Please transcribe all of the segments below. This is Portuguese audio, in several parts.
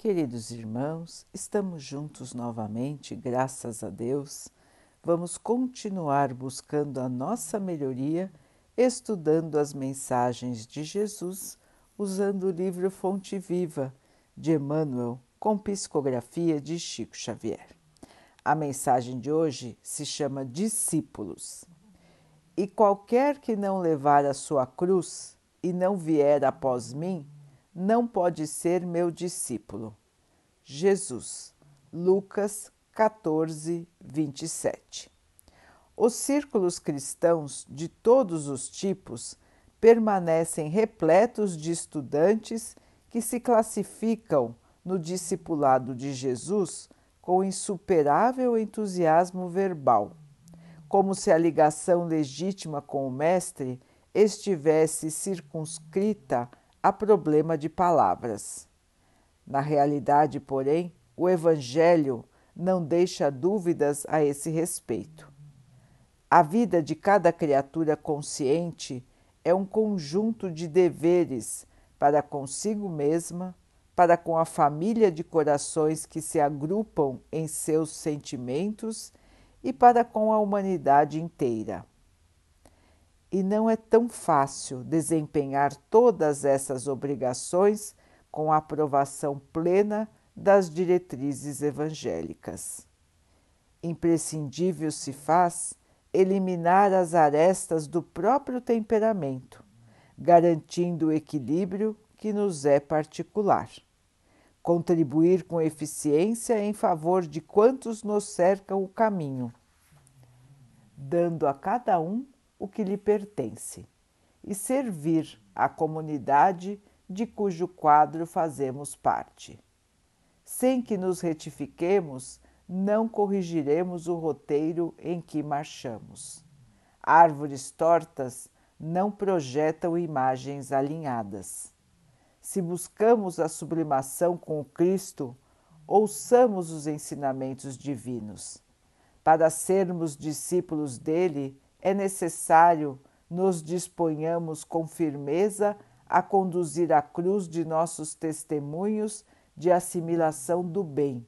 Queridos irmãos, estamos juntos novamente, graças a Deus. Vamos continuar buscando a nossa melhoria, estudando as mensagens de Jesus, usando o livro Fonte Viva de Emmanuel, com psicografia de Chico Xavier. A mensagem de hoje se chama Discípulos. E qualquer que não levar a sua cruz e não vier após mim, não pode ser meu discípulo. Jesus, Lucas 14, 27. Os círculos cristãos de todos os tipos permanecem repletos de estudantes que se classificam no discipulado de Jesus com insuperável entusiasmo verbal, como se a ligação legítima com o Mestre estivesse circunscrita a problema de palavras. Na realidade, porém, o Evangelho não deixa dúvidas a esse respeito. A vida de cada criatura consciente é um conjunto de deveres para consigo mesma, para com a família de corações que se agrupam em seus sentimentos e para com a humanidade inteira e não é tão fácil desempenhar todas essas obrigações com a aprovação plena das diretrizes evangélicas. Imprescindível se faz eliminar as arestas do próprio temperamento, garantindo o equilíbrio que nos é particular. Contribuir com eficiência em favor de quantos nos cercam o caminho, dando a cada um o que lhe pertence e servir a comunidade de cujo quadro fazemos parte. Sem que nos retifiquemos, não corrigiremos o roteiro em que marchamos. Árvores tortas não projetam imagens alinhadas. Se buscamos a sublimação com o Cristo, ouçamos os ensinamentos divinos. Para sermos discípulos dele, é necessário nos disponhamos com firmeza a conduzir a cruz de nossos testemunhos de assimilação do bem,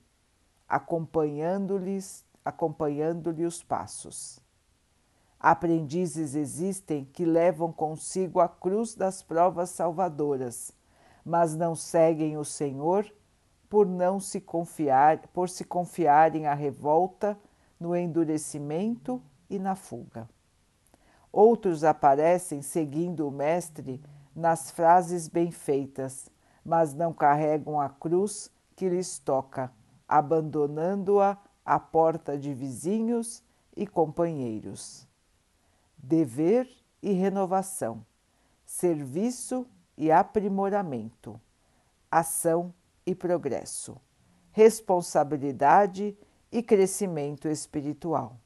acompanhando-lhes acompanhando-lhe os passos. Aprendizes existem que levam consigo a cruz das provas salvadoras, mas não seguem o Senhor por não se confiar, por se confiarem à revolta, no endurecimento e na fuga. Outros aparecem seguindo o Mestre nas frases bem feitas, mas não carregam a cruz que lhes toca, abandonando-a à porta de vizinhos e companheiros. Dever e renovação, serviço e aprimoramento, ação e progresso, responsabilidade e crescimento espiritual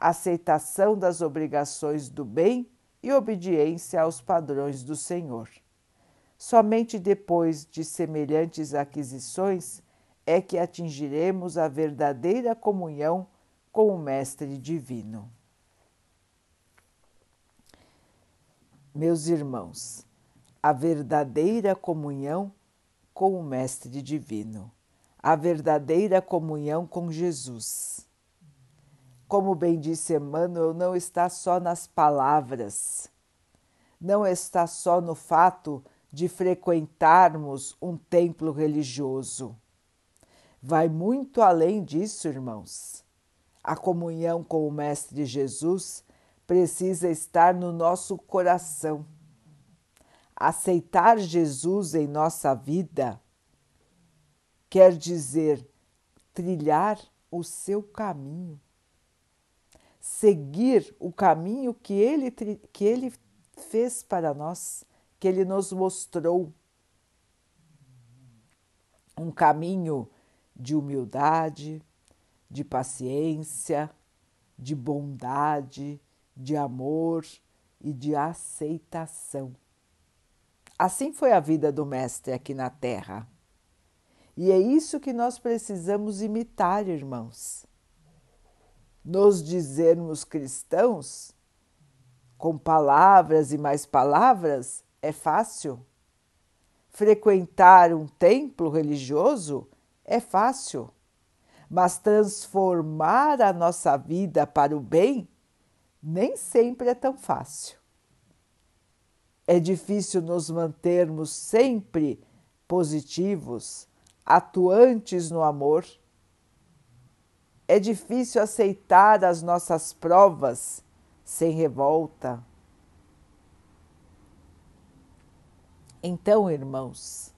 aceitação das obrigações do bem e obediência aos padrões do Senhor. Somente depois de semelhantes aquisições é que atingiremos a verdadeira comunhão com o Mestre Divino. Meus irmãos, a verdadeira comunhão com o Mestre Divino, a verdadeira comunhão com Jesus como bem disse Emmanuel, não está só nas palavras, não está só no fato de frequentarmos um templo religioso. Vai muito além disso, irmãos. A comunhão com o Mestre Jesus precisa estar no nosso coração. Aceitar Jesus em nossa vida quer dizer trilhar o seu caminho seguir o caminho que ele, que ele fez para nós, que ele nos mostrou. Um caminho de humildade, de paciência, de bondade, de amor e de aceitação. Assim foi a vida do Mestre aqui na Terra. E é isso que nós precisamos imitar, irmãos nos dizermos cristãos, com palavras e mais palavras, é fácil. frequentar um templo religioso é fácil, mas transformar a nossa vida para o bem nem sempre é tão fácil. É difícil nos mantermos sempre positivos, atuantes no amor. É difícil aceitar as nossas provas sem revolta. Então, irmãos,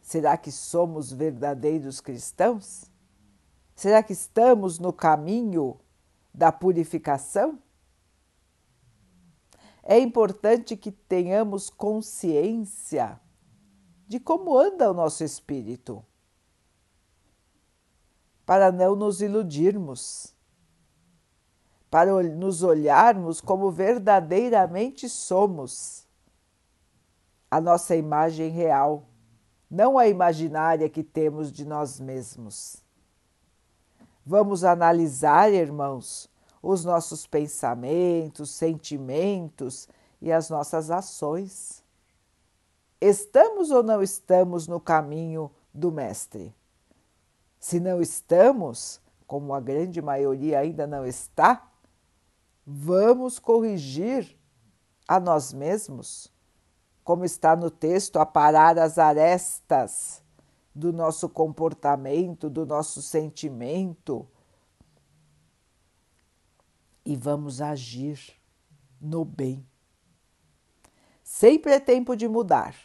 será que somos verdadeiros cristãos? Será que estamos no caminho da purificação? É importante que tenhamos consciência de como anda o nosso espírito, para não nos iludirmos, para nos olharmos como verdadeiramente somos a nossa imagem real, não a imaginária que temos de nós mesmos. Vamos analisar, irmãos, os nossos pensamentos, sentimentos e as nossas ações. Estamos ou não estamos no caminho do Mestre? Se não estamos, como a grande maioria ainda não está, vamos corrigir a nós mesmos como está no texto, aparar as arestas do nosso comportamento, do nosso sentimento. E vamos agir no bem. Sempre é tempo de mudar.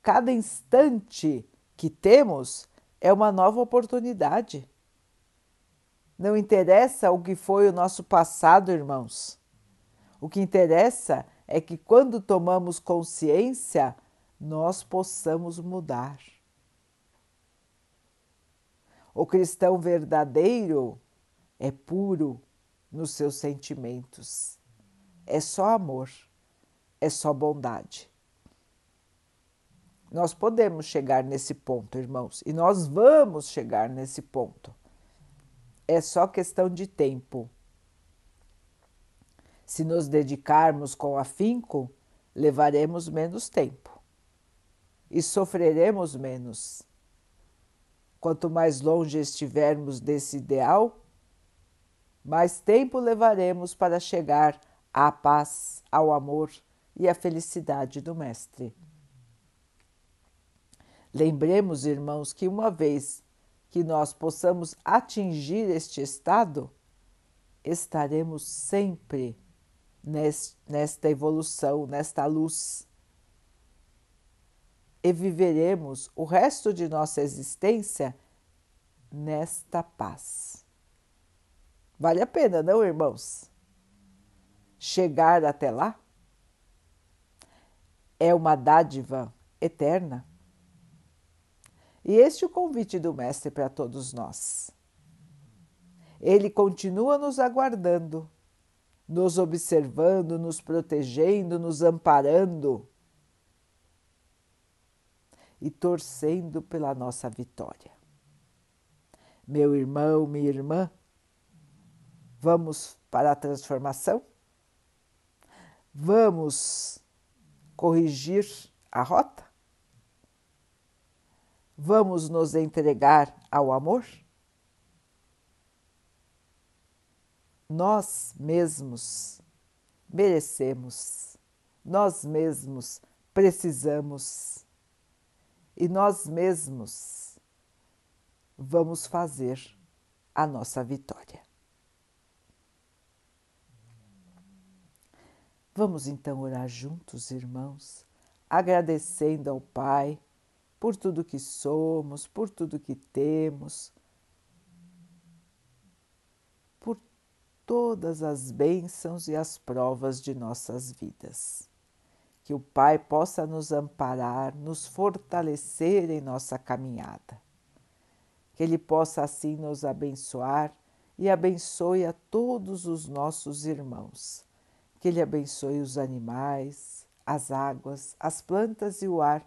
Cada instante que temos é uma nova oportunidade. Não interessa o que foi o nosso passado, irmãos. O que interessa é que quando tomamos consciência, nós possamos mudar. O cristão verdadeiro é puro nos seus sentimentos, é só amor, é só bondade. Nós podemos chegar nesse ponto, irmãos, e nós vamos chegar nesse ponto. É só questão de tempo. Se nos dedicarmos com afinco, levaremos menos tempo e sofreremos menos. Quanto mais longe estivermos desse ideal, mais tempo levaremos para chegar à paz, ao amor e à felicidade do Mestre. Lembremos, irmãos, que uma vez que nós possamos atingir este estado, estaremos sempre nesta evolução, nesta luz. E viveremos o resto de nossa existência nesta paz. Vale a pena, não, irmãos? Chegar até lá é uma dádiva eterna. E este é o convite do Mestre para todos nós. Ele continua nos aguardando nos observando, nos protegendo, nos amparando e torcendo pela nossa vitória. Meu irmão, minha irmã, vamos para a transformação? Vamos corrigir a rota? Vamos nos entregar ao amor? nós mesmos merecemos, nós mesmos precisamos e nós mesmos vamos fazer a nossa vitória. Vamos então orar juntos, irmãos, agradecendo ao Pai por tudo que somos, por tudo que temos todas as bênçãos e as provas de nossas vidas. Que o Pai possa nos amparar, nos fortalecer em nossa caminhada. Que Ele possa assim nos abençoar e abençoe a todos os nossos irmãos. Que Ele abençoe os animais, as águas, as plantas e o ar